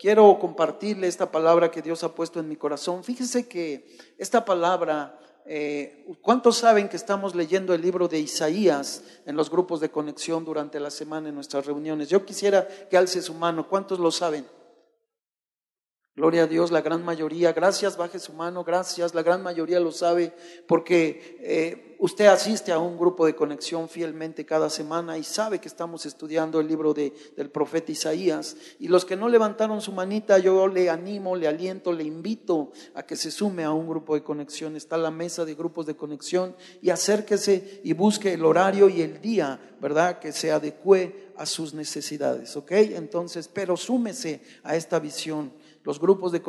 quiero compartirle esta palabra que Dios ha puesto en mi corazón. Fíjese que esta palabra, eh, ¿cuántos saben que estamos leyendo el libro de Isaías en los grupos de conexión durante la semana en nuestras reuniones? Yo quisiera que alce su mano. ¿Cuántos lo saben? Gloria a Dios, la gran mayoría. Gracias, baje su mano, gracias. La gran mayoría lo sabe porque eh, usted asiste a un grupo de conexión fielmente cada semana y sabe que estamos estudiando el libro de, del profeta Isaías. Y los que no levantaron su manita, yo le animo, le aliento, le invito a que se sume a un grupo de conexión. Está la mesa de grupos de conexión y acérquese y busque el horario y el día, ¿verdad? Que se adecue a sus necesidades, ¿ok? Entonces, pero súmese a esta visión los grupos de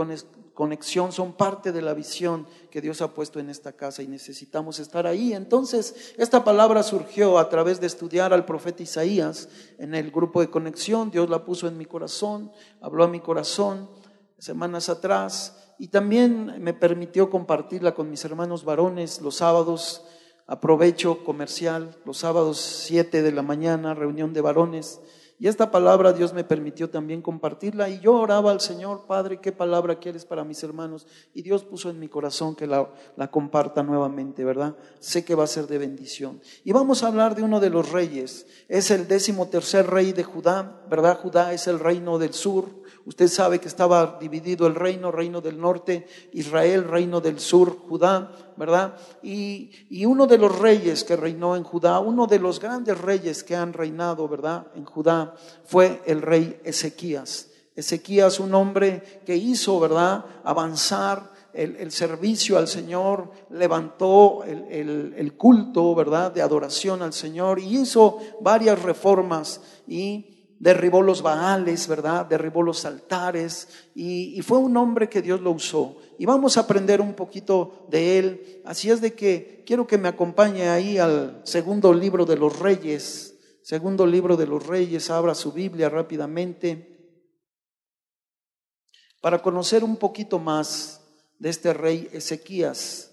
conexión son parte de la visión que Dios ha puesto en esta casa y necesitamos estar ahí. Entonces, esta palabra surgió a través de estudiar al profeta Isaías en el grupo de conexión. Dios la puso en mi corazón, habló a mi corazón semanas atrás y también me permitió compartirla con mis hermanos varones los sábados. Aprovecho comercial, los sábados 7 de la mañana, reunión de varones y esta palabra Dios me permitió también compartirla y yo oraba al Señor, Padre, ¿qué palabra quieres para mis hermanos? Y Dios puso en mi corazón que la, la, comparta nuevamente, ¿verdad? Sé que va a ser de bendición. Y vamos a hablar de uno de los reyes. Es el décimo tercer rey de Judá, ¿verdad? Judá es el reino del sur. Usted sabe que estaba dividido el reino, reino del norte, Israel, reino del sur, Judá, ¿verdad? Y, y, uno de los reyes que reinó en Judá, uno de los grandes reyes que han reinado, ¿verdad? En Judá, fue el rey Ezequías. Ezequías, un hombre que hizo, ¿verdad? Avanzar el, servicio al Señor, levantó el, el culto, ¿verdad? De adoración al Señor y hizo varias reformas y derribó los baales, ¿verdad? Derribó los altares y, fue un hombre que Dios lo usó. Y vamos a aprender un poquito de él. Así es de que quiero que me acompañe ahí al segundo libro de los reyes. Segundo libro de los reyes, abra su Biblia rápidamente para conocer un poquito más de este rey Ezequías.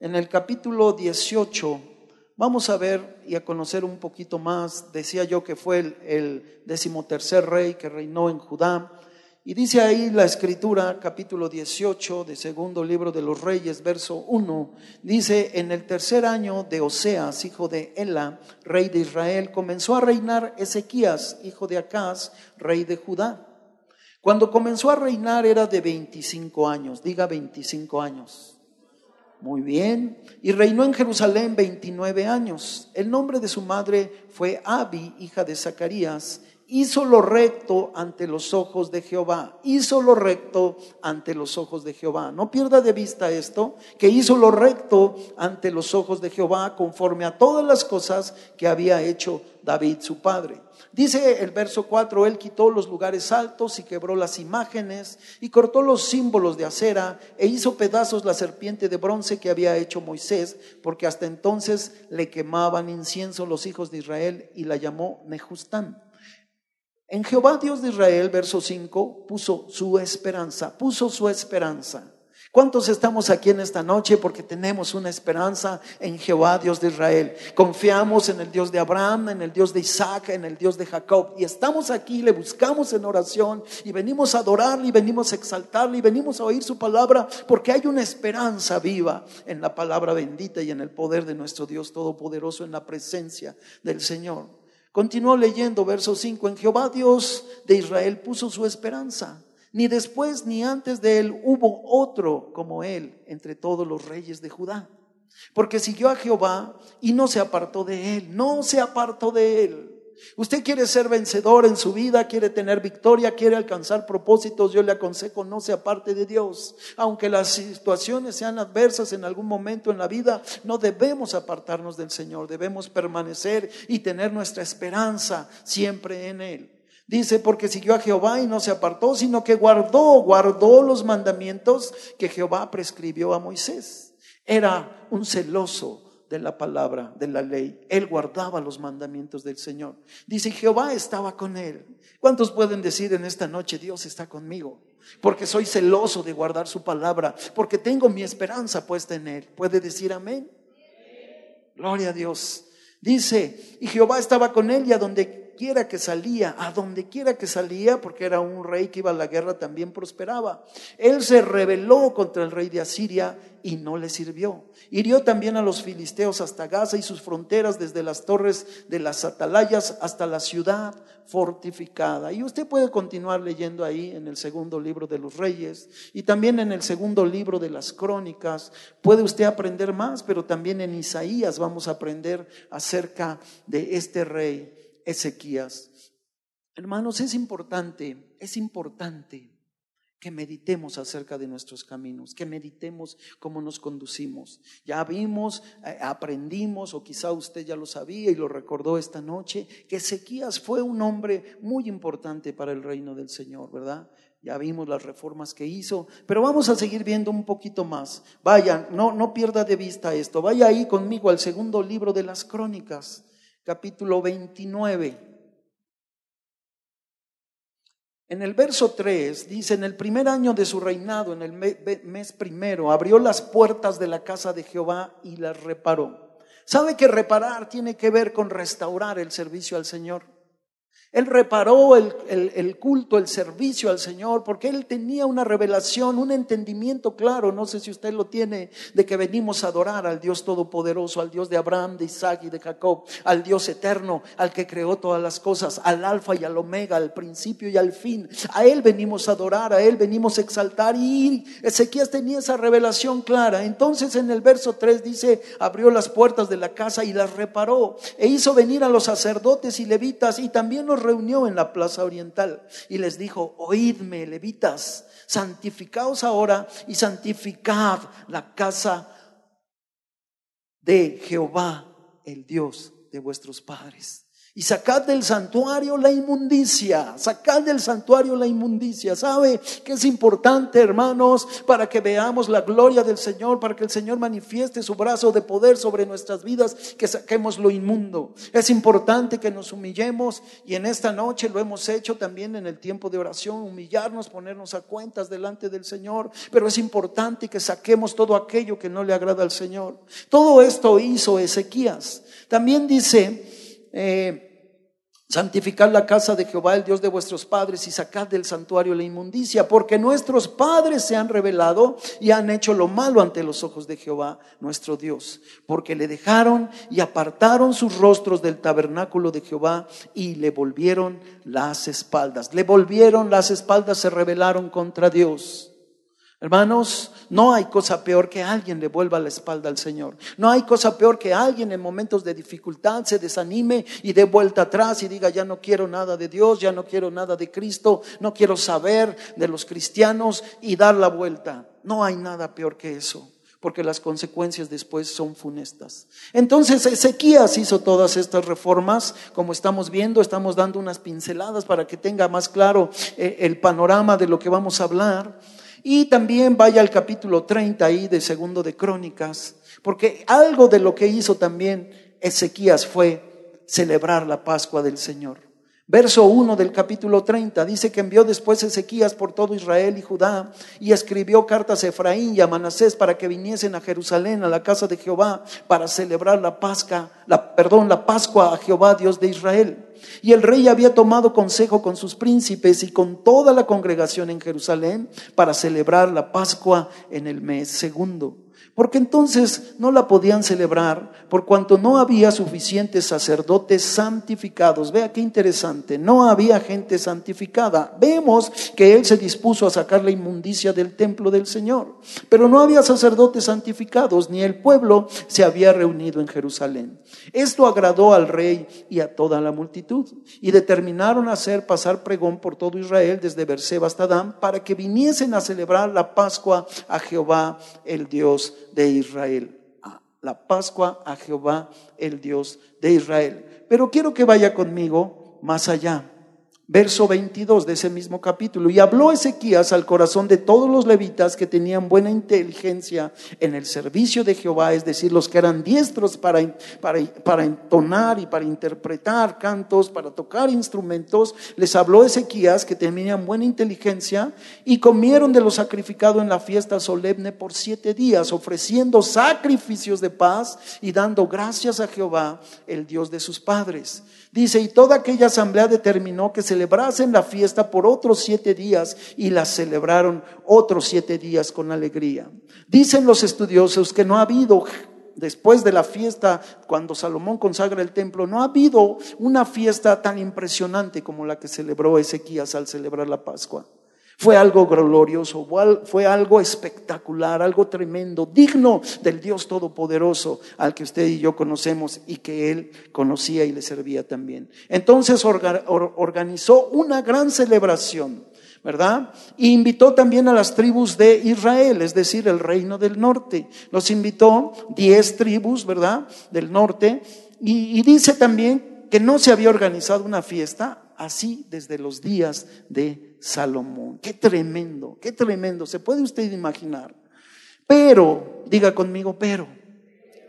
En el capítulo 18 Vamos a ver y a conocer un poquito más. Decía yo que fue el, decimotercer rey que reinó en Judá. Y dice ahí la escritura, capítulo 18 de segundo libro de los reyes, verso 1, dice, en el tercer año de Oseas, hijo de Ela, rey de Israel, comenzó a reinar Ezequías, hijo de Acaz, rey de Judá. Cuando comenzó a reinar era de 25 años, diga 25 años. Muy bien. Y reinó en Jerusalén 29 años. El nombre de su madre fue Abi, hija de Zacarías. Hizo lo recto ante los ojos de Jehová. Hizo lo recto ante los ojos de Jehová. No pierda de vista esto, que hizo lo recto ante los ojos de Jehová conforme a todas las cosas que había hecho David su padre. Dice el verso 4, él quitó los lugares altos y quebró las imágenes y cortó los símbolos de acera e hizo pedazos la serpiente de bronce que había hecho Moisés, porque hasta entonces le quemaban incienso los hijos de Israel y la llamó Nejustán. En Jehová Dios de Israel, verso 5, puso su esperanza, puso su esperanza. ¿Cuántos estamos aquí en esta noche porque tenemos una esperanza en Jehová, Dios de Israel? Confiamos en el Dios de Abraham, en el Dios de Isaac, en el Dios de Jacob. Y estamos aquí, le buscamos en oración y venimos a adorarle y venimos a exaltarle y venimos a oír su palabra porque hay una esperanza viva en la palabra bendita y en el poder de nuestro Dios Todopoderoso, en la presencia del Señor. Continuó leyendo verso 5. En Jehová Dios de Israel puso su esperanza. Ni después ni antes de él hubo otro como él entre todos los reyes de Judá. Porque siguió a Jehová y no se apartó de él, no se apartó de él. Usted quiere ser vencedor en su vida, quiere tener victoria, quiere alcanzar propósitos, yo le aconsejo no se aparte de Dios. Aunque las situaciones sean adversas en algún momento en la vida, no debemos apartarnos del Señor, debemos permanecer y tener nuestra esperanza siempre en Él. Dice, porque siguió a Jehová y no se apartó, sino que guardó, guardó los mandamientos que Jehová prescribió a Moisés. Era un celoso de la palabra, de la ley. Él guardaba los mandamientos del Señor. Dice, Jehová estaba con él. ¿Cuántos pueden decir en esta noche, Dios está conmigo? Porque soy celoso de guardar su palabra, porque tengo mi esperanza puesta en él. ¿Puede decir amén? Gloria a Dios. Dice, y Jehová estaba con él y a donde quiera que salía, a donde quiera que salía, porque era un rey que iba a la guerra, también prosperaba. Él se rebeló contra el rey de Asiria y no le sirvió. Hirió también a los filisteos hasta Gaza y sus fronteras, desde las torres de las atalayas hasta la ciudad fortificada. Y usted puede continuar leyendo ahí en el segundo libro de los reyes y también en el segundo libro de las crónicas. Puede usted aprender más, pero también en Isaías vamos a aprender acerca de este rey Ezequías. Hermanos, es importante, es importante que meditemos acerca de nuestros caminos, que meditemos cómo nos conducimos. Ya vimos, eh, aprendimos, o quizá usted ya lo sabía y lo recordó esta noche, que Ezequías fue un hombre muy importante para el reino del Señor, ¿verdad? Ya vimos las reformas que hizo, pero vamos a seguir viendo un poquito más. Vaya, no, no pierda de vista esto. Vaya ahí conmigo al segundo libro de las crónicas, capítulo 29. En el verso 3 dice, en el primer año de su reinado, en el mes primero, abrió las puertas de la casa de Jehová y las reparó. ¿Sabe que reparar tiene que ver con restaurar el servicio al Señor? Él reparó el, culto, el servicio al Señor, porque él tenía una revelación, un entendimiento claro, no sé si usted lo tiene, de que venimos a adorar al Dios Todopoderoso, al Dios de Abraham, de Isaac y de Jacob, al Dios eterno, al que creó todas las cosas, al alfa y al omega, al principio y al fin. A Él venimos a adorar, a Él venimos a exaltar. Y Ezequías tenía esa revelación clara. Entonces en el verso 3 dice, abrió las puertas de la casa y las reparó, e hizo venir a los sacerdotes y levitas y también los reunió en la plaza oriental y les dijo, oídme, levitas, santificaos ahora y santificad la casa de Jehová, el Dios de vuestros padres y sacad del santuario la inmundicia, sacad del santuario la inmundicia. ¿Sabe que es importante, hermanos, para que veamos la gloria del Señor, para que el Señor manifieste su brazo de poder sobre nuestras vidas, que saquemos lo inmundo? Es importante que nos humillemos y en esta noche lo hemos hecho también en el tiempo de oración, humillarnos, ponernos a cuentas delante del Señor, pero es importante que saquemos todo aquello que no le agrada al Señor. Todo esto hizo Ezequías. También dice, eh, Santificad la casa de Jehová, el Dios de vuestros padres, y sacad del santuario la inmundicia, porque nuestros padres se han revelado y han hecho lo malo ante los ojos de Jehová, nuestro Dios, porque le dejaron y apartaron sus rostros del tabernáculo de Jehová y le volvieron las espaldas. Le volvieron las espaldas, se rebelaron contra Dios. Hermanos, no hay cosa peor que alguien le vuelva la espalda al Señor. No hay cosa peor que alguien en momentos de dificultad se desanime y dé vuelta atrás y diga, ya no quiero nada de Dios, ya no quiero nada de Cristo, no quiero saber de los cristianos y dar la vuelta. No hay nada peor que eso, porque las consecuencias después son funestas. Entonces Ezequías hizo todas estas reformas, como estamos viendo, estamos dando unas pinceladas para que tenga más claro eh, el panorama de lo que vamos a hablar. Y también vaya al capítulo 30 ahí de segundo de Crónicas, porque algo de lo que hizo también Ezequías fue celebrar la Pascua del Señor. Verso 1 del capítulo 30 dice que envió después Ezequías por todo Israel y Judá y escribió cartas a Efraín y a Manasés para que viniesen a Jerusalén a la casa de Jehová para celebrar la Pascua, la perdón, la Pascua a Jehová Dios de Israel. Y el rey había tomado consejo con sus príncipes y con toda la congregación en Jerusalén para celebrar la Pascua en el mes segundo porque entonces no la podían celebrar por cuanto no había suficientes sacerdotes santificados. Vea qué interesante, no había gente santificada. Vemos que él se dispuso a sacar la inmundicia del templo del Señor, pero no había sacerdotes santificados, ni el pueblo se había reunido en Jerusalén. Esto agradó al rey y a toda la multitud, y determinaron hacer pasar pregón por todo Israel desde Berseba hasta Dan para que viniesen a celebrar la Pascua a Jehová, el Dios de Israel. La Pascua a Jehová, el Dios de Israel. Pero quiero que vaya conmigo más allá. Verso 22 de ese mismo capítulo. Y habló Ezequías al corazón de todos los levitas que tenían buena inteligencia en el servicio de Jehová, es decir, los que eran diestros para, para, para entonar y para interpretar cantos, para tocar instrumentos. Les habló Ezequías que tenían buena inteligencia y comieron de lo sacrificado en la fiesta solemne por siete días, ofreciendo sacrificios de paz y dando gracias a Jehová, el Dios de sus padres. Dice, y toda aquella asamblea determinó que celebrasen la fiesta por otros siete días y la celebraron otros siete días con alegría. Dicen los estudiosos que no ha habido, después de la fiesta, cuando Salomón consagra el templo, no ha habido una fiesta tan impresionante como la que celebró Ezequías al celebrar la Pascua. Fue algo glorioso, fue algo espectacular, algo tremendo, digno del Dios Todopoderoso al que usted y yo conocemos y que Él conocía y le servía también. Entonces organizó una gran celebración. ¿verdad? Y invitó también a las tribus de Israel, es decir, el reino del norte. Los invitó diez tribus, ¿verdad? Del norte. Y, y dice también que no se había organizado una fiesta así desde los días de Salomón. Qué tremendo, qué tremendo. ¿Se puede usted imaginar? Pero, diga conmigo, pero,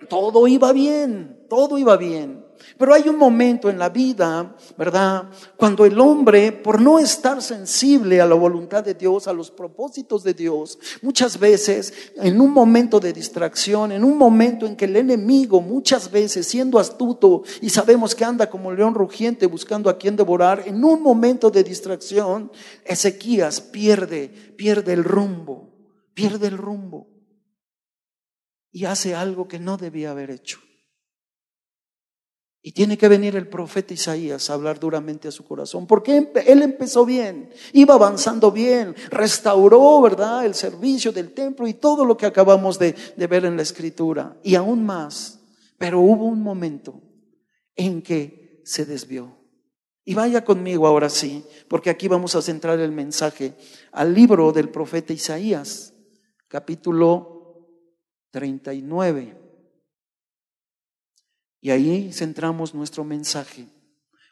todo iba bien, todo iba bien. Pero hay un momento en la vida, ¿verdad? Cuando el hombre, por no estar sensible a la voluntad de Dios, a los propósitos de Dios, muchas veces, en un momento de distracción, en un momento en que el enemigo, muchas veces, siendo astuto y sabemos que anda como león rugiente buscando a quien devorar, en un momento de distracción, Ezequías pierde, pierde el rumbo, pierde el rumbo y hace algo que no debía haber hecho. Y tiene que venir el profeta Isaías a hablar duramente a su corazón, porque él empezó bien, iba avanzando bien, restauró, ¿verdad?, el servicio del templo y todo lo que acabamos de, de ver en la escritura, y aún más. Pero hubo un momento en que se desvió. Y vaya conmigo ahora sí, porque aquí vamos a centrar el mensaje al libro del profeta Isaías, capítulo 39. Y ahí centramos nuestro mensaje.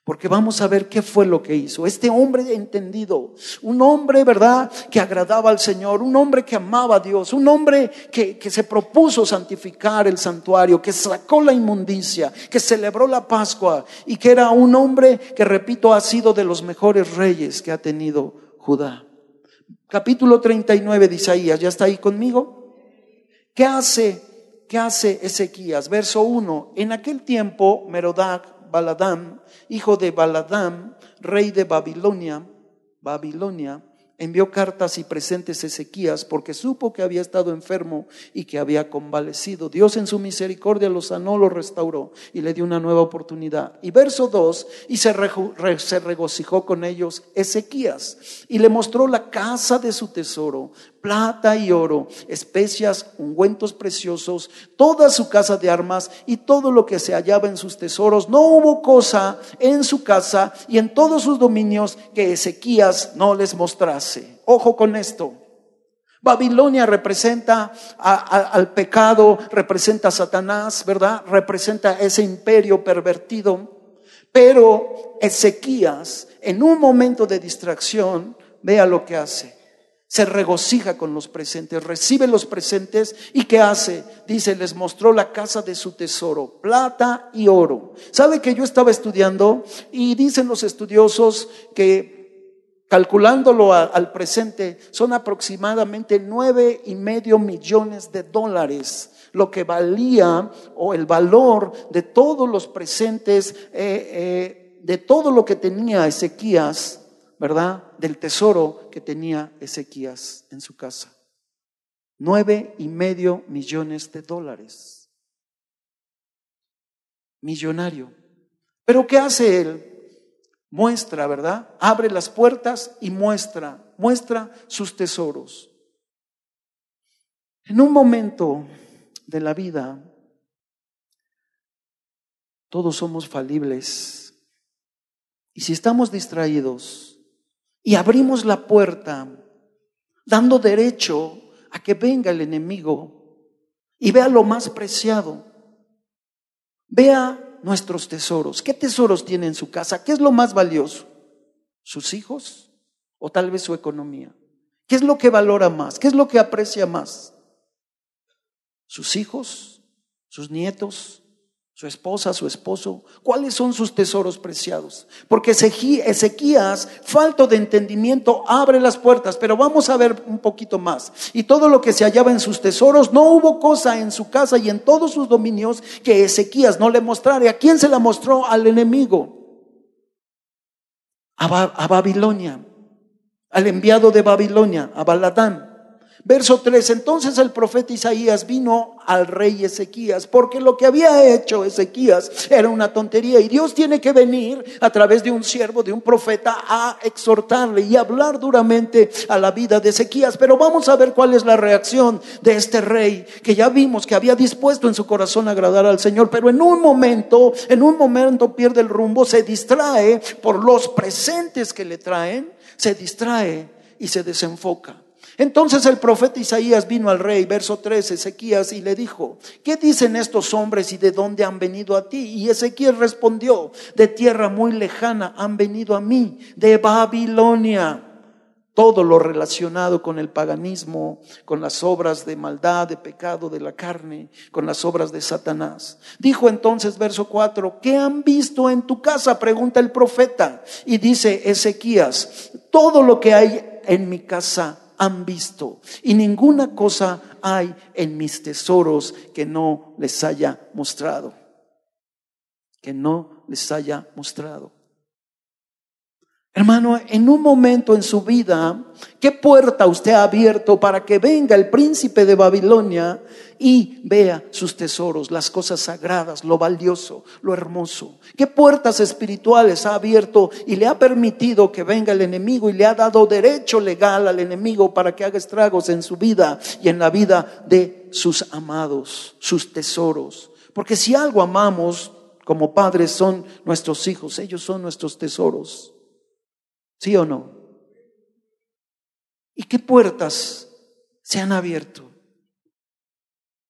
Porque vamos a ver qué fue lo que hizo. Este hombre entendido, un hombre, ¿verdad?, que agradaba al Señor, un hombre que amaba a Dios, un hombre que, que, se propuso santificar el santuario, que sacó la inmundicia, que celebró la Pascua y que era un hombre que, repito, ha sido de los mejores reyes que ha tenido Judá. Capítulo 39 de Isaías, ¿ya está ahí conmigo? ¿Qué hace ¿qué hace Ezequías? Verso 1. En aquel tiempo, Merodac, Baladam, hijo de Baladam, rey de Babilonia, Babilonia, envió cartas y presentes a Ezequías porque supo que había estado enfermo y que había convalecido. Dios en su misericordia lo sanó, lo restauró y le dio una nueva oportunidad. Y verso 2, y se, se regocijó con ellos Ezequías y le mostró la casa de su tesoro, plata y oro, especias, ungüentos preciosos, toda su casa de armas y todo lo que se hallaba en sus tesoros. No hubo cosa en su casa y en todos sus dominios que Ezequías no les mostrase. Ojo con esto. Babilonia representa al pecado, representa a Satanás, ¿verdad? Representa ese imperio pervertido. Pero Ezequías, en un momento de distracción, vea lo que hace se regocija con los presentes, recibe los presentes y ¿qué hace? Dice, les mostró la casa de su tesoro, plata y oro. ¿Sabe que yo estaba estudiando y dicen los estudiosos que calculándolo al presente son aproximadamente nueve y medio millones de dólares lo que valía o el valor de todos los presentes, eh, eh, de todo lo que tenía Ezequías ¿verdad? Del tesoro que tenía Ezequías en su casa. Nueve y medio millones de dólares. Millonario. Pero ¿qué hace él? Muestra, ¿verdad? Abre las puertas y muestra, muestra sus tesoros. En un momento de la vida, todos somos falibles. Y si estamos distraídos, y abrimos la puerta dando derecho a que venga el enemigo y vea lo más preciado. Vea nuestros tesoros. ¿Qué tesoros tiene en su casa? ¿Qué es lo más valioso? ¿Sus hijos? ¿O tal vez su economía? ¿Qué es lo que valora más? ¿Qué es lo que aprecia más? ¿Sus hijos? ¿Sus nietos? Su esposa, su esposo, cuáles son sus tesoros preciados. Porque Ezequías, falto de entendimiento, abre las puertas, pero vamos a ver un poquito más. Y todo lo que se hallaba en sus tesoros, no hubo cosa en su casa y en todos sus dominios que Ezequías no le mostrara. ¿A quién se la mostró? Al enemigo. A, a Babilonia, al enviado de Babilonia, a Baladán. Verso 3, entonces el profeta Isaías vino al rey Ezequías, porque lo que había hecho Ezequías era una tontería y Dios tiene que venir a través de un siervo, de un profeta, a exhortarle y hablar duramente a la vida de Ezequías. Pero vamos a ver cuál es la reacción de este rey, que ya vimos que había dispuesto en su corazón agradar al Señor, pero en un momento, en un momento pierde el rumbo, se distrae por los presentes que le traen, se distrae y se desenfoca. Entonces el profeta Isaías vino al rey, verso 13, Ezequías, y le dijo, ¿qué dicen estos hombres y de dónde han venido a ti? Y Ezequías respondió, de tierra muy lejana han venido a mí, de Babilonia. Todo lo relacionado con el paganismo, con las obras de maldad, de pecado de la carne, con las obras de Satanás. Dijo entonces, verso 4, ¿qué han visto en tu casa? Pregunta el profeta. Y dice Ezequías, todo lo que hay en mi casa han visto y ninguna cosa hay en mis tesoros que no les haya mostrado. Que no les haya mostrado. Hermano, en un momento en su vida, ¿qué puerta usted ha abierto para que venga el príncipe de Babilonia y vea sus tesoros, las cosas sagradas, lo valioso, lo hermoso? ¿Qué puertas espirituales ha abierto y le ha permitido que venga el enemigo y le ha dado derecho legal al enemigo para que haga estragos en su vida y en la vida de sus amados, sus tesoros? Porque si algo amamos como padres son nuestros hijos, ellos son nuestros tesoros. ¿Sí o no? ¿Y qué puertas se han abierto?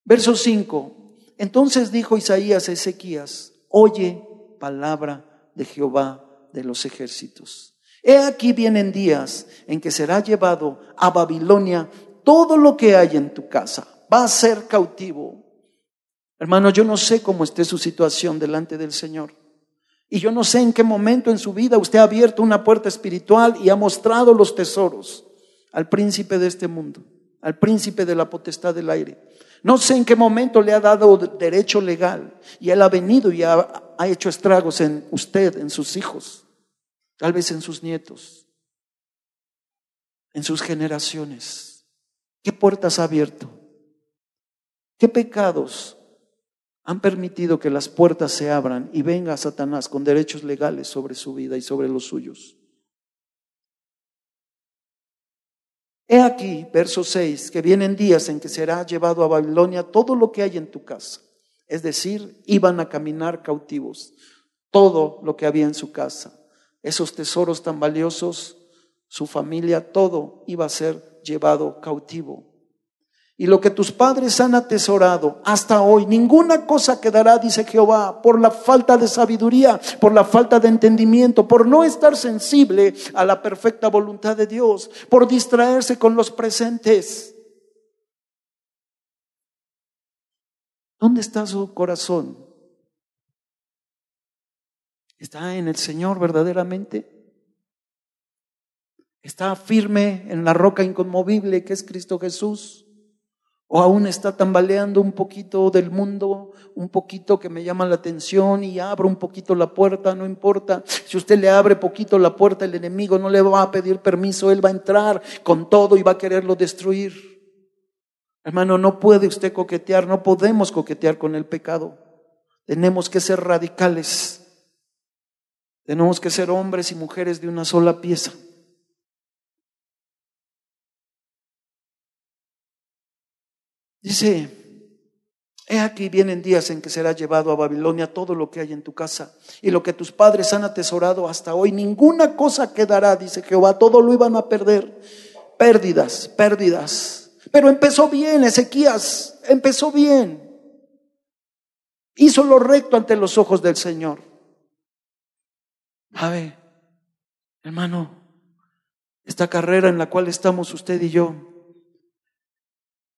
Verso 5. Entonces dijo Isaías a Ezequías, oye palabra de Jehová de los ejércitos. He aquí vienen días en que será llevado a Babilonia todo lo que hay en tu casa. Va a ser cautivo. Hermano, yo no sé cómo esté su situación delante del Señor. Y yo no sé en qué momento en su vida usted ha abierto una puerta espiritual y ha mostrado los tesoros al príncipe de este mundo, al príncipe de la potestad del aire. No sé en qué momento le ha dado derecho legal y él ha venido y ha, ha hecho estragos en usted, en sus hijos, tal vez en sus nietos, en sus generaciones. ¿Qué puertas ha abierto? ¿Qué pecados han permitido que las puertas se abran y venga Satanás con derechos legales sobre su vida y sobre los suyos. He aquí, verso 6, que vienen días en que será llevado a Babilonia todo lo que hay en tu casa. Es decir, iban a caminar cautivos, todo lo que había en su casa, esos tesoros tan valiosos, su familia, todo iba a ser llevado cautivo. Y lo que tus padres han atesorado hasta hoy, ninguna cosa quedará, dice Jehová, por la falta de sabiduría, por la falta de entendimiento, por no estar sensible a la perfecta voluntad de Dios, por distraerse con los presentes. ¿Dónde está su corazón? ¿Está en el Señor verdaderamente? ¿Está firme en la roca inconmovible que es Cristo Jesús? O aún está tambaleando un poquito del mundo, un poquito que me llama la atención y abro un poquito la puerta, no importa. Si usted le abre poquito la puerta, el enemigo no le va a pedir permiso, él va a entrar con todo y va a quererlo destruir. Hermano, no puede usted coquetear, no podemos coquetear con el pecado. Tenemos que ser radicales. Tenemos que ser hombres y mujeres de una sola pieza. Dice, he aquí vienen días en que será llevado a Babilonia todo lo que hay en tu casa y lo que tus padres han atesorado hasta hoy. Ninguna cosa quedará, dice Jehová, todo lo iban a perder. Pérdidas, pérdidas. Pero empezó bien, Ezequías, empezó bien. Hizo lo recto ante los ojos del Señor. A ver, Hermano, esta carrera en la cual estamos usted y yo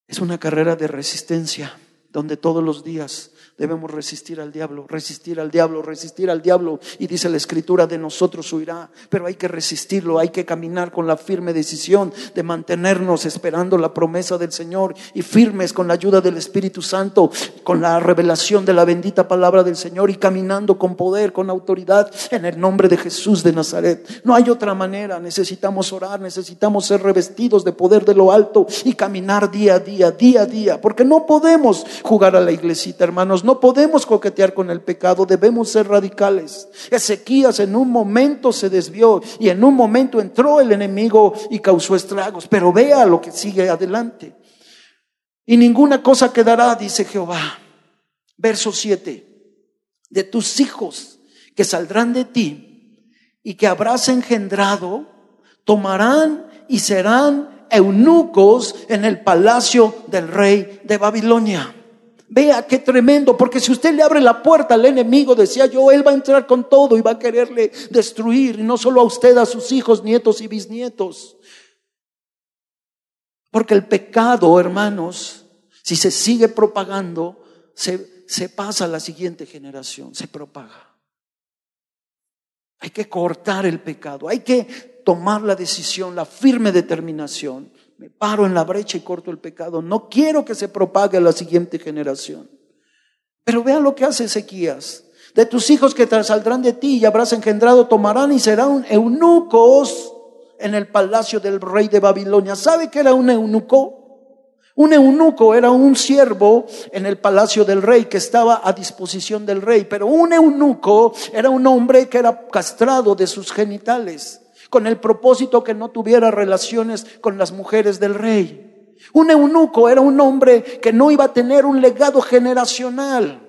es una carrera de resistencia, donde todos los días Debemos resistir al diablo, resistir al diablo, resistir al diablo. Y dice la escritura, de nosotros huirá. Pero hay que resistirlo, hay que caminar con la firme decisión de mantenernos esperando la promesa del Señor y firmes con la ayuda del Espíritu Santo, con la revelación de la bendita palabra del Señor y caminando con poder, con autoridad en el nombre de Jesús de Nazaret. No hay otra manera. Necesitamos orar, necesitamos ser revestidos de poder de lo alto y caminar día a día, día a día. Porque no podemos jugar a la iglesita, hermanos no podemos coquetear con el pecado, debemos ser radicales. Ezequías en un momento se desvió y en un momento entró el enemigo y causó estragos, pero vea lo que sigue adelante. Y ninguna cosa quedará, dice Jehová. Verso 7. De tus hijos que saldrán de ti y que habrás engendrado, tomarán y serán eunucos en el palacio del rey de Babilonia. Vea qué tremendo, porque si usted le abre la puerta al enemigo, decía yo, él va a entrar con todo y va a quererle destruir, y no solo a usted, a sus hijos, nietos y bisnietos. Porque el pecado, hermanos, si se sigue propagando, se, se pasa a la siguiente generación, se propaga. Hay que cortar el pecado, hay que tomar la decisión, la firme determinación me paro en la brecha y corto el pecado. No quiero que se propague a la siguiente generación. Pero vean lo que hace Ezequías. De tus hijos que saldrán de ti y habrás engendrado, tomarán y serán eunucos en el palacio del rey de Babilonia. ¿Sabe qué era un eunuco? Un eunuco era un siervo en el palacio del rey que estaba a disposición del rey, pero un eunuco era un hombre que era castrado de sus genitales con el propósito que no tuviera relaciones con las mujeres del rey. Un eunuco era un hombre que no iba a tener un legado generacional.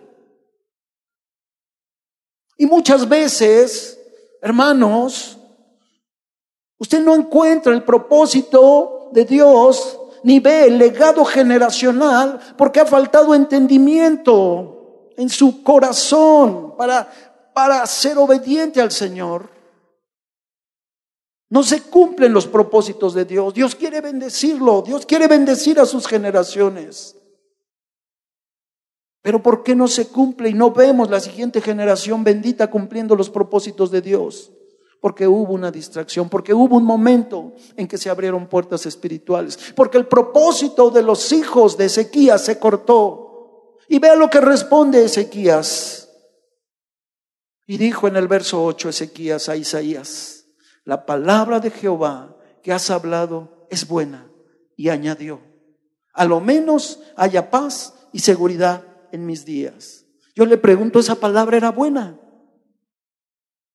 Y muchas veces, hermanos, usted no encuentra el propósito de Dios ni ve el legado generacional porque ha faltado entendimiento en su corazón para, para ser obediente al Señor. No se cumplen los propósitos de Dios. Dios quiere bendecirlo. Dios quiere bendecir a sus generaciones. Pero ¿por qué no se cumple y no vemos la siguiente generación bendita cumpliendo los propósitos de Dios? Porque hubo una distracción, porque hubo un momento en que se abrieron puertas espirituales, porque el propósito de los hijos de Ezequías se cortó. Y vea lo que responde Ezequías. Y dijo en el verso 8 Ezequías a Isaías, la palabra de Jehová que has hablado es buena. Y añadió, a lo menos haya paz y seguridad en mis días. Yo le pregunto, ¿esa palabra era buena?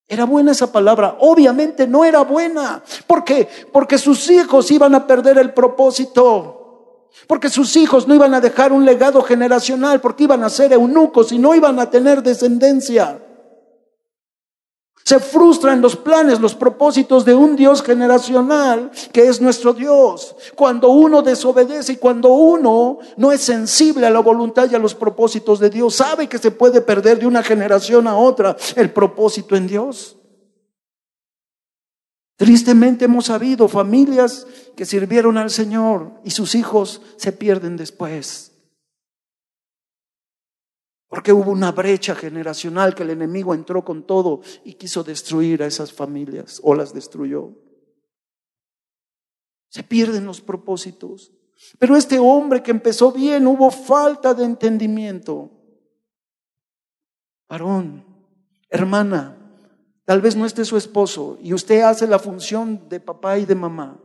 ¿Era buena esa palabra? Obviamente no era buena. ¿Por qué? Porque sus hijos iban a perder el propósito. Porque sus hijos no iban a dejar un legado generacional, porque iban a ser eunucos y no iban a tener descendencia. Se frustran los planes, los propósitos de un Dios generacional que es nuestro Dios. Cuando uno desobedece y cuando uno no es sensible a la voluntad y a los propósitos de Dios, sabe que se puede perder de una generación a otra el propósito en Dios. Tristemente hemos sabido familias que sirvieron al Señor y sus hijos se pierden después. Porque hubo una brecha generacional que el enemigo entró con todo y quiso destruir a esas familias o las destruyó. Se pierden los propósitos. Pero este hombre que empezó bien, hubo falta de entendimiento. Varón, hermana, tal vez no esté su esposo y usted hace la función de papá y de mamá.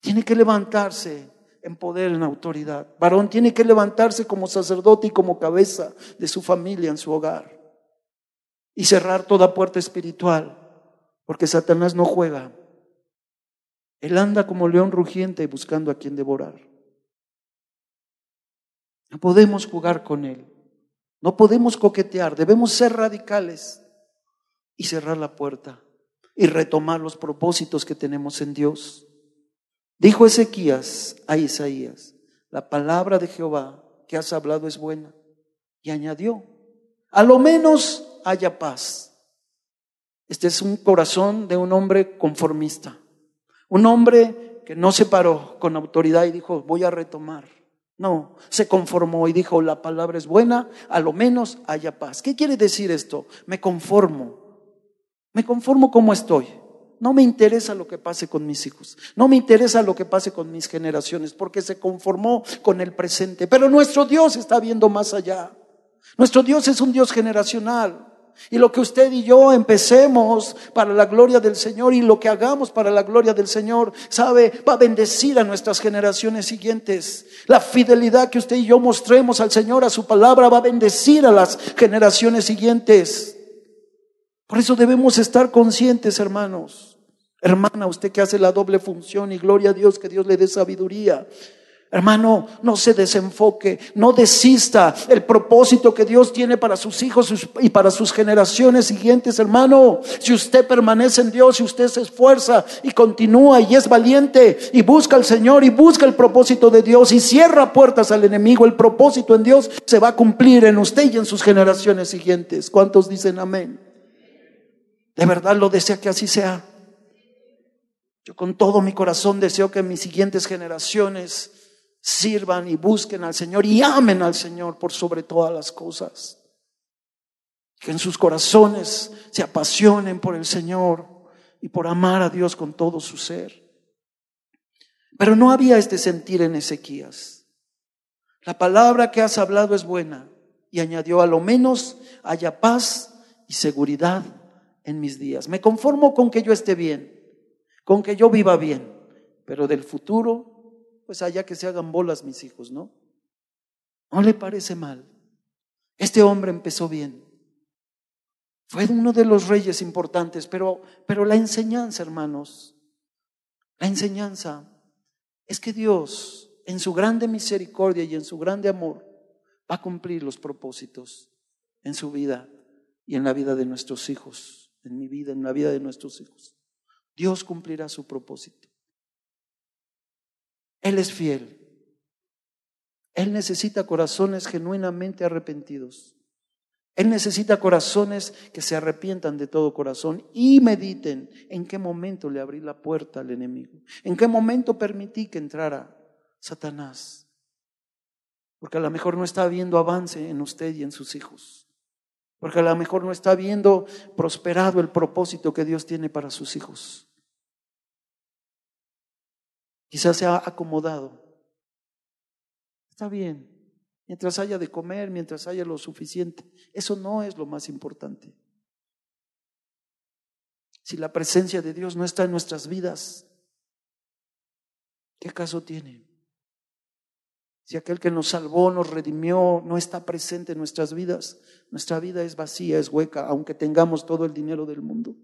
Tiene que levantarse en poder, en autoridad. Varón tiene que levantarse como sacerdote y como cabeza de su familia en su hogar y cerrar toda puerta espiritual, porque Satanás no juega. Él anda como león rugiente buscando a quien devorar. No podemos jugar con él. No podemos coquetear. Debemos ser radicales y cerrar la puerta y retomar los propósitos que tenemos en Dios. Dijo Ezequías a Isaías, la palabra de Jehová que has hablado es buena. Y añadió, a lo menos haya paz Este es un corazón de un hombre conformista, un hombre que no se paró con autoridad y dijo, voy a retomar. No, se conformó y dijo, la palabra es buena, a lo menos haya paz. ¿Qué quiere decir esto? Me conformo. Me conformo como estoy. No me interesa lo que pase con mis hijos. No me interesa lo que pase con mis generaciones, porque se conformó con el presente. Pero nuestro Dios está viendo más allá. Nuestro Dios es un Dios generacional. Y lo que usted y yo empecemos para la gloria del Señor y lo que hagamos para la gloria del Señor, sabe, va a bendecir a nuestras generaciones siguientes. La fidelidad que usted y yo mostremos al Señor, a su palabra, va a bendecir a las generaciones siguientes. Por eso debemos estar conscientes, hermanos. Hermana, usted que hace la doble función y gloria a Dios, que Dios le dé sabiduría. Hermano, no se desenfoque, no desista el propósito que Dios tiene para sus hijos y para sus generaciones siguientes, hermano. Si usted permanece en Dios, si usted se esfuerza y continúa y es valiente y busca al Señor y busca el propósito de Dios y cierra puertas al enemigo, el propósito en Dios se va a cumplir en usted y en sus generaciones siguientes. ¿Cuántos dicen amén? De verdad lo desea que así sea. Yo con todo mi corazón deseo que mis siguientes generaciones sirvan y busquen al Señor y amen al Señor por sobre todas las cosas. Que en sus corazones se apasionen por el Señor y por amar a Dios con todo su ser. Pero no había este sentir en Ezequías. La palabra que has hablado es buena y añadió a lo menos haya paz y seguridad en mis días. Me conformo con que yo esté bien, con que yo viva bien, pero del futuro pues allá que se hagan bolas mis hijos, ¿no? No le parece mal. Este hombre empezó bien. Fue uno de los reyes importantes, pero, pero la enseñanza, hermanos, la enseñanza es que Dios, en su grande misericordia y en su grande amor, va a cumplir los propósitos en su vida y en la vida de nuestros hijos, en mi vida, en la vida de nuestros hijos. Dios cumplirá su propósito. Él es fiel. Él necesita corazones genuinamente arrepentidos. Él necesita corazones que se arrepientan de todo corazón y mediten en qué momento le abrí la puerta al enemigo, en qué momento permití que entrara Satanás. Porque a lo mejor no está viendo avance en usted y en sus hijos. Porque a lo mejor no está viendo prosperado el propósito que Dios tiene para sus hijos. Quizás se ha acomodado. Está bien. Mientras haya de comer, mientras haya lo suficiente. Eso no es lo más importante. Si la presencia de Dios no está en nuestras vidas, ¿qué caso tiene? Si aquel que nos salvó, nos redimió, no está presente en nuestras vidas, nuestra vida es vacía, es hueca, aunque tengamos todo el dinero del mundo.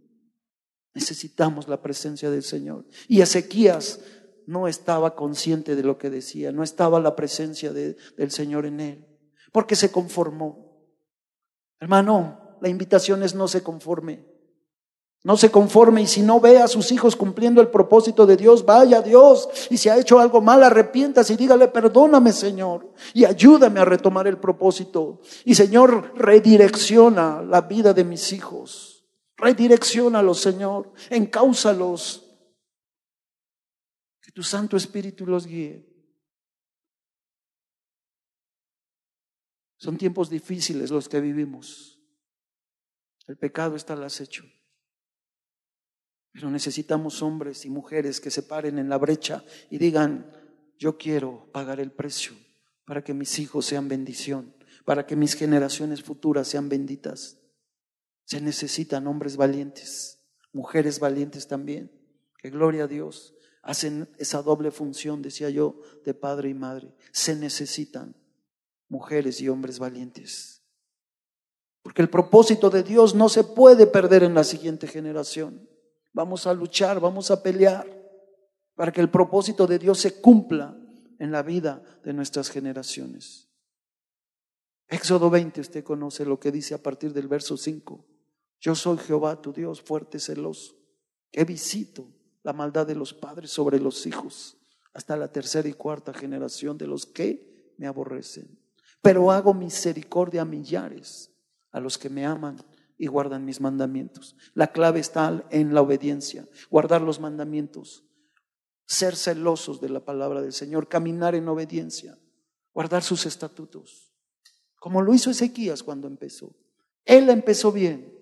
Necesitamos la presencia del Señor. Y Ezequías no estaba consciente de lo que decía, no estaba la presencia del Señor en él, porque se conformó. Hermano, la invitación es no se conforme. No se conforme y si no ve a sus hijos cumpliendo el propósito de Dios, vaya a Dios. Y si ha hecho algo mal, arrepientas y dígale, perdóname Señor y ayúdame a retomar el propósito. Y Señor, redirecciona la vida de mis hijos. Redireccionalos, Señor. Encáusalos tu Santo Espíritu los guíe. Son tiempos difíciles los que vivimos. El pecado está al acecho. Pero necesitamos hombres y mujeres que se paren en la brecha y digan, yo quiero pagar el precio para que mis hijos sean bendición, para que mis generaciones futuras sean benditas. Se necesitan hombres valientes, mujeres valientes también. Que gloria a Dios hacen esa doble función, decía yo, de padre y madre. Se necesitan mujeres y hombres valientes. Porque el propósito de Dios no se puede perder en la siguiente generación. Vamos a luchar, vamos a pelear para que el propósito de Dios se cumpla en la vida de nuestras generaciones. Éxodo 20, usted conoce lo que dice a partir del verso 5. Yo soy Jehová, tu Dios, fuerte, celoso, que visito la maldad de los padres sobre los hijos, hasta la tercera y cuarta generación de los que me aborrecen. Pero hago misericordia a millares, a los que me aman y guardan mis mandamientos. La clave está en la obediencia, guardar los mandamientos, ser celosos de la palabra del Señor, caminar en obediencia, guardar sus estatutos, como lo hizo Ezequías cuando empezó. Él empezó bien,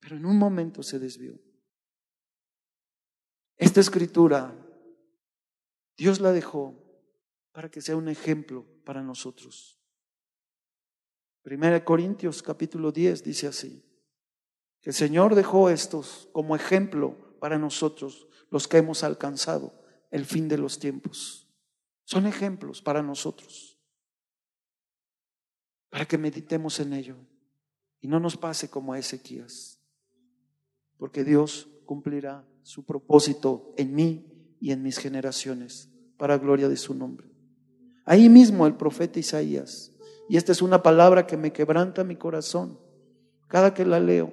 pero en un momento se desvió. Esta escritura, Dios la dejó para que sea un ejemplo para nosotros. Primera Corintios capítulo 10 dice así, que el Señor dejó estos como ejemplo para nosotros, los que hemos alcanzado el fin de los tiempos. Son ejemplos para nosotros, para que meditemos en ello y no nos pase como a Ezequías, porque Dios cumplirá su propósito en mí y en mis generaciones, para gloria de su nombre. Ahí mismo el profeta Isaías y esta es una palabra que me quebranta mi corazón cada que la leo.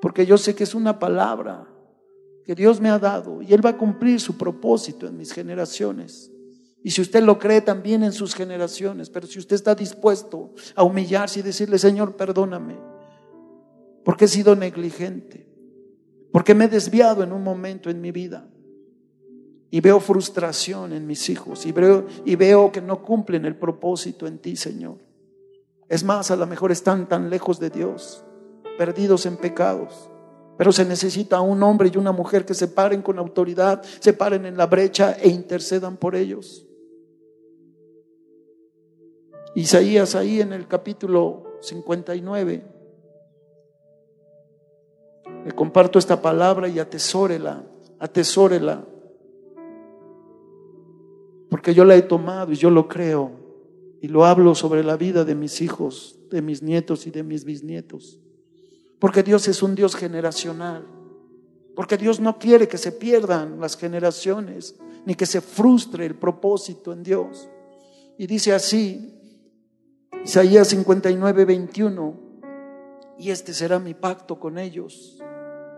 Porque yo sé que es una palabra que Dios me ha dado y Él va a cumplir su propósito en mis generaciones. Y si usted lo cree también en sus generaciones, pero si usted está dispuesto a humillarse y decirle, Señor, perdóname, porque he sido negligente, porque me he desviado en un momento en mi vida y veo frustración en mis hijos y veo, y veo que no cumplen el propósito en ti, Señor. Es más, a lo mejor están tan lejos de Dios, perdidos en pecados. Pero se necesita un hombre y una mujer que se paren con autoridad, se paren en la brecha e intercedan por ellos. Isaías ahí en el capítulo 59. Le comparto esta palabra y atesórela, atesórela porque yo la he tomado y yo lo creo y lo hablo sobre la vida de mis hijos, de mis nietos y de mis bisnietos. Porque Dios es un Dios generacional. Porque Dios no quiere que se pierdan las generaciones, ni que se frustre el propósito en Dios. Y dice así, Isaías 59, 21, y este será mi pacto con ellos,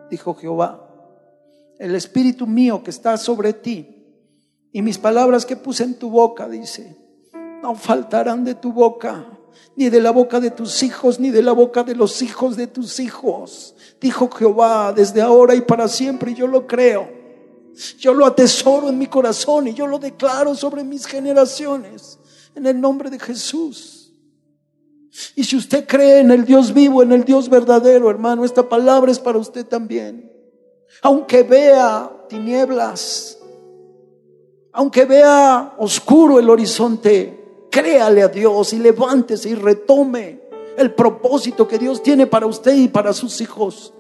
dijo Jehová. El Espíritu mío que está sobre ti y mis palabras que puse en tu boca, dice, no faltarán de tu boca, ni de la boca de tus hijos, ni de la boca de los hijos de tus hijos. Dijo Jehová desde ahora y para siempre, yo lo creo. Yo lo atesoro en mi corazón y yo lo declaro sobre mis generaciones, en el nombre de Jesús. Y si usted cree en el Dios vivo, en el Dios verdadero, hermano, esta palabra es para usted también. Aunque vea tinieblas, aunque vea oscuro el horizonte, créale a Dios y levántese y retome el propósito que Dios tiene para usted y para sus hijos.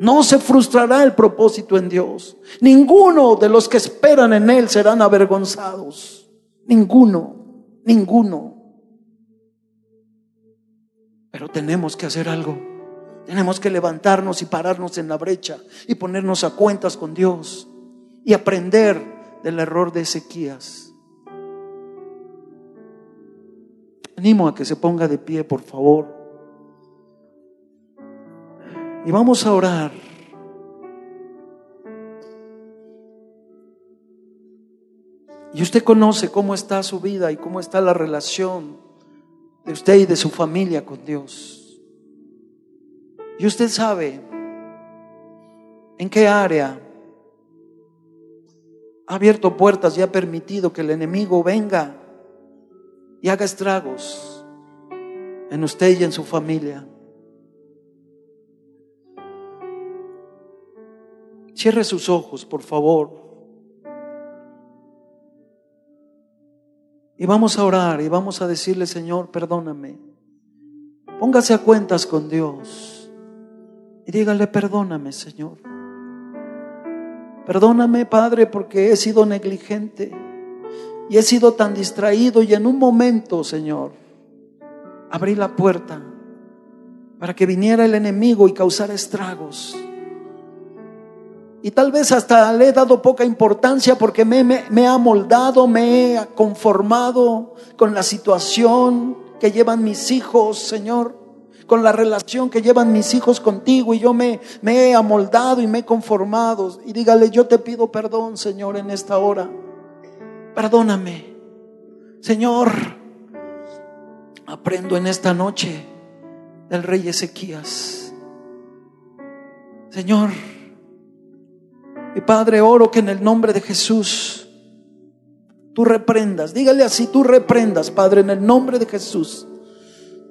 No se frustrará el propósito en Dios. Ninguno de los que esperan en Él serán avergonzados. Ninguno, ninguno. Pero tenemos que hacer algo. Tenemos que levantarnos y pararnos en la brecha y ponernos a cuentas con Dios y aprender del error de Ezequías. Animo a que se ponga de pie, por favor. Y vamos a orar. Y usted conoce cómo está su vida y cómo está la relación de usted y de su familia con Dios. Y usted sabe en qué área ha abierto puertas y ha permitido que el enemigo venga y haga estragos en usted y en su familia. Cierre sus ojos, por favor. Y vamos a orar y vamos a decirle, Señor, perdóname. Póngase a cuentas con Dios y dígale, perdóname, Señor. Perdóname, Padre, porque he sido negligente y he sido tan distraído y en un momento, Señor, abrí la puerta para que viniera el enemigo y causara estragos. Y tal vez hasta le he dado poca importancia porque me, me, me ha moldado, me he conformado con la situación que llevan mis hijos, Señor con la relación que llevan mis hijos contigo y yo me, he amoldado y me he conformado. Y dígale, yo te pido perdón, Señor, en esta hora. Perdóname. Señor, aprendo en esta noche del rey Ezequías. Señor, y Padre, oro que en el nombre de Jesús tú reprendas, dígale así, tú reprendas, Padre, en el nombre de Jesús,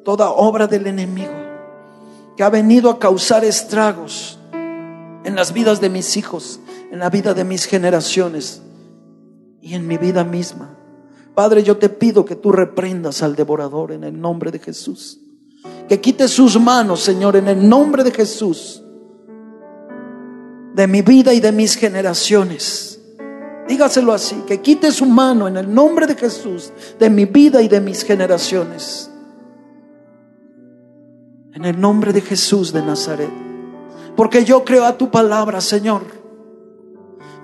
toda obra del enemigo que ha venido a causar estragos en las vidas de mis hijos, en la vida de mis generaciones y en mi vida misma. Padre, yo te pido que tú reprendas al devorador en el nombre de Jesús. Que quite sus manos, Señor, en el nombre de Jesús, de mi vida y de mis generaciones. Dígaselo así, que quite su mano en el nombre de Jesús, de mi vida y de mis generaciones. En el nombre de Jesús de Nazaret. Porque yo creo a tu palabra, Señor.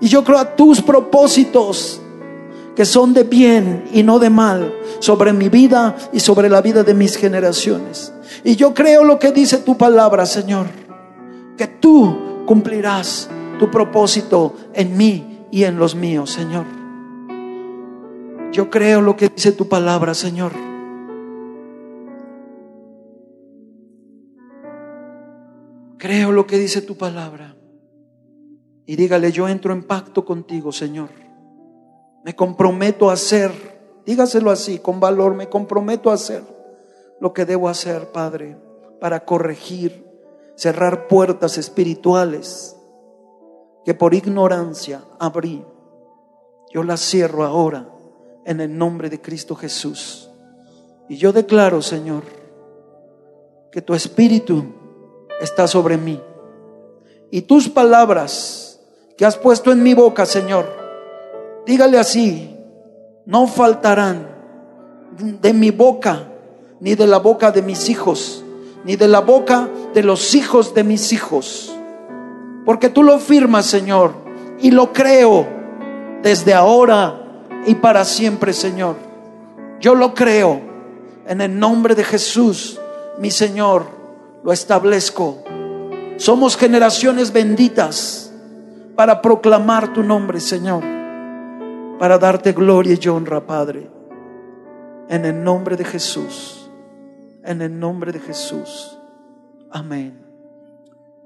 Y yo creo a tus propósitos que son de bien y no de mal sobre mi vida y sobre la vida de mis generaciones. Y yo creo lo que dice tu palabra, Señor, que tú cumplirás tu propósito en mí y en los míos, Señor. Yo creo lo que dice tu palabra, Señor. Creo lo que dice tu palabra. Y dígale, yo entro en pacto contigo, Señor. Me comprometo a hacer, dígaselo así, con valor, me comprometo a hacer lo que debo hacer, Padre, para corregir, cerrar puertas espirituales que por ignorancia abrí. Yo las cierro ahora en el nombre de Cristo Jesús. Y yo declaro, Señor, que tu espíritu está sobre mí. Y tus palabras que has puesto en mi boca, Señor, dígale así, no faltarán de mi boca, ni de la boca de mis hijos, ni de la boca de los hijos de mis hijos. Porque tú lo firmas, Señor, y lo creo desde ahora y para siempre, Señor. Yo lo creo en el nombre de Jesús, mi Señor lo establezco. Somos generaciones benditas para proclamar tu nombre, Señor, para darte gloria y honra, Padre. En el nombre de Jesús, en el nombre de Jesús. Amén.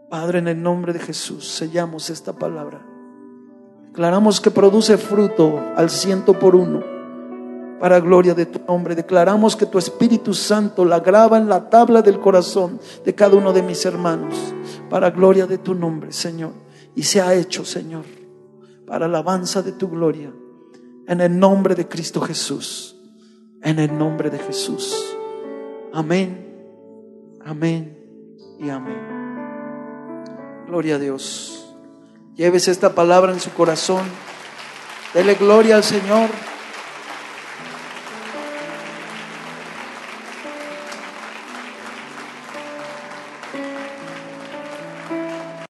Padre, en el nombre de Jesús, sellamos esta palabra. Declaramos que produce fruto al ciento por uno para gloria de tu nombre. Declaramos que tu Espíritu Santo la graba en la tabla del corazón de cada uno de mis hermanos, para gloria de tu nombre, Señor. Y se ha hecho, Señor, para alabanza de tu gloria, en el nombre de Cristo Jesús, en el nombre de Jesús. Amén, amén y amén. Gloria a Dios. Llévese esta palabra en su corazón. Dele gloria al Señor.